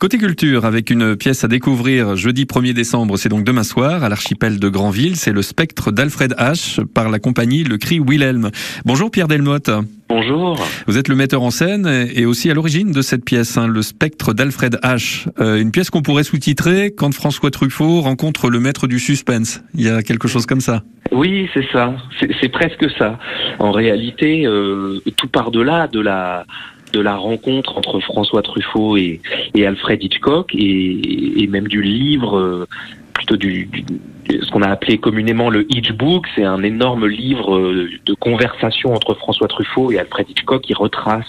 Côté culture, avec une pièce à découvrir jeudi 1er décembre, c'est donc demain soir à l'archipel de Granville, c'est le spectre d'Alfred H par la compagnie Le Cri Wilhelm. Bonjour Pierre Delmotte. Bonjour. Vous êtes le metteur en scène et aussi à l'origine de cette pièce, hein, le spectre d'Alfred H. Euh, une pièce qu'on pourrait sous-titrer quand François Truffaut rencontre le maître du suspense. Il y a quelque chose comme ça. Oui, c'est ça. C'est presque ça. En réalité, euh, tout part de là, de la de la rencontre entre François Truffaut et, Alfred Hitchcock et, même du livre, euh, plutôt du, ce qu'on a appelé communément le Hitchbook. C'est un énorme livre euh, de conversation entre François Truffaut et Alfred Hitchcock qui retrace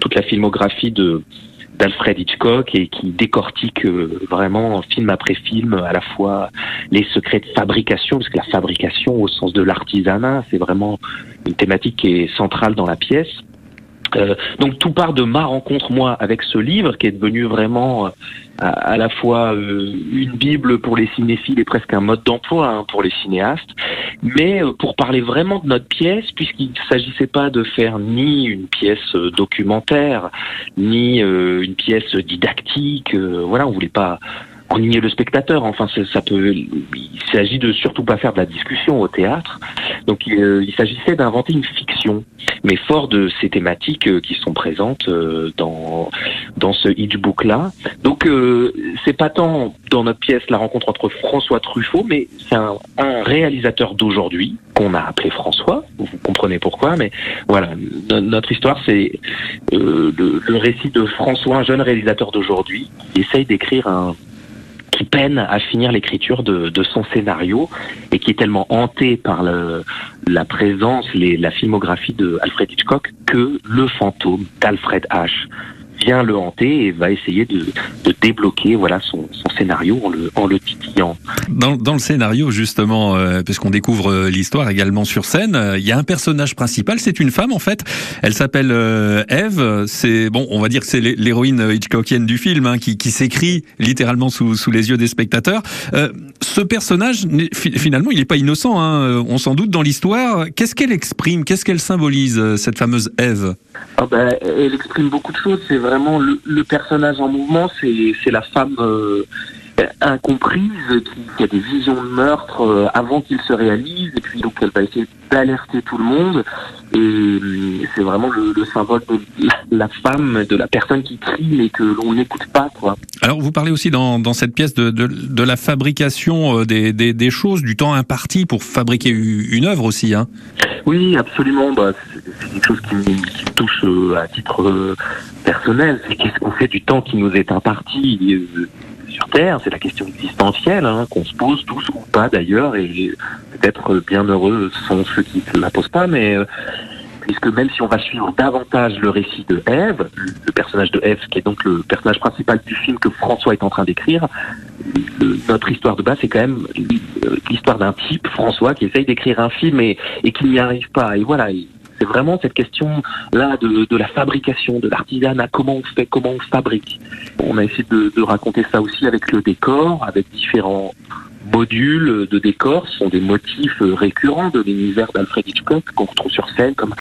toute la filmographie d'Alfred Hitchcock et qui décortique euh, vraiment film après film à la fois les secrets de fabrication parce que la fabrication au sens de l'artisanat c'est vraiment une thématique qui est centrale dans la pièce euh, donc tout part de ma rencontre moi avec ce livre qui est devenu vraiment euh, à, la fois euh, une bible pour les cinéphiles et presque un mode d'emploi hein, pour les cinéastes, mais pour parler vraiment de notre pièce puisqu'il ne s'agissait pas de faire ni une pièce documentaire ni une pièce didactique, voilà on voulait pas ennuyer le spectateur. Enfin, ça peut. Il s'agit de surtout pas faire de la discussion au théâtre. Donc, il s'agissait d'inventer une fiction mais fort de ces thématiques euh, qui sont présentes euh, dans dans ce hitchbook là. Donc euh, c'est pas tant dans notre pièce la rencontre entre François Truffaut, mais c'est un, un, réalisateur d'aujourd'hui qu'on a appelé François. Vous comprenez pourquoi, mais voilà, notre histoire c'est euh, le, le, récit de François, un jeune réalisateur d'aujourd'hui, qui essaye d'écrire un qui peine à finir l'écriture de, de, son scénario et qui est tellement hanté par le, la présence, les, la filmographie de Alfred Hitchcock que le fantôme d'Alfred H. vient le hanter et va essayer de, de débloquer voilà son, son, scénario en le, en le Dans, dans le scénario justement, euh, puisqu'on découvre euh, l'histoire également sur scène, euh, il y a un personnage principal, c'est une femme en fait. Elle s'appelle euh, Eve. C'est bon, on va dire que c'est l'héroïne Hitchcockienne du film hein, qui, qui s'écrit littéralement sous, sous les yeux des spectateurs. Euh, ce personnage, finalement, il n'est pas innocent. Hein, on s'en doute dans l'histoire. Qu'est-ce qu'elle exprime? Qu'est-ce qu'elle symbolise cette fameuse Eve? Ah ben, elle exprime beaucoup de choses. C'est vraiment le, le, personnage en mouvement. C'est la femme euh, incomprise qui, qui, a des visions de meurtre euh, avant qu'il se réalise. Et puis donc elle va essayer d'alerter tout le monde. Et euh, c'est vraiment le, le, symbole de la, femme, de la personne qui crie mais que l'on n'écoute pas. Quoi. Alors vous parlez aussi dans, dans cette pièce de, de, de la fabrication euh, des, des, des, choses, du temps imparti pour fabriquer une œuvre aussi. Hein. Oui, absolument. Bah, c'est quelque chose qui, qui me touche euh, à titre personnel. C'est qu'est-ce qu'on fait du temps qui nous est imparti? C'est la question existentielle hein, qu'on se pose tous ou pas d'ailleurs, et peut-être bien heureux sont ceux qui ne la posent pas, mais puisque même si on va suivre davantage le récit de Ève, le personnage de Ève, qui est donc le personnage principal du film que François est en train d'écrire, notre histoire de base, c'est quand même l'histoire d'un type, François, qui essaye d'écrire un film et, qui n'y arrive pas. Et voilà, vraiment cette question-là de, de, la fabrication, de l'artisanat, comment on fait, comment on fabrique. On a essayé de, de raconter ça aussi avec le décor, avec différents modules de décor, ce sont des motifs récurrents de l'univers d'Alfred Hitchcock qu'on retrouve sur scène, comme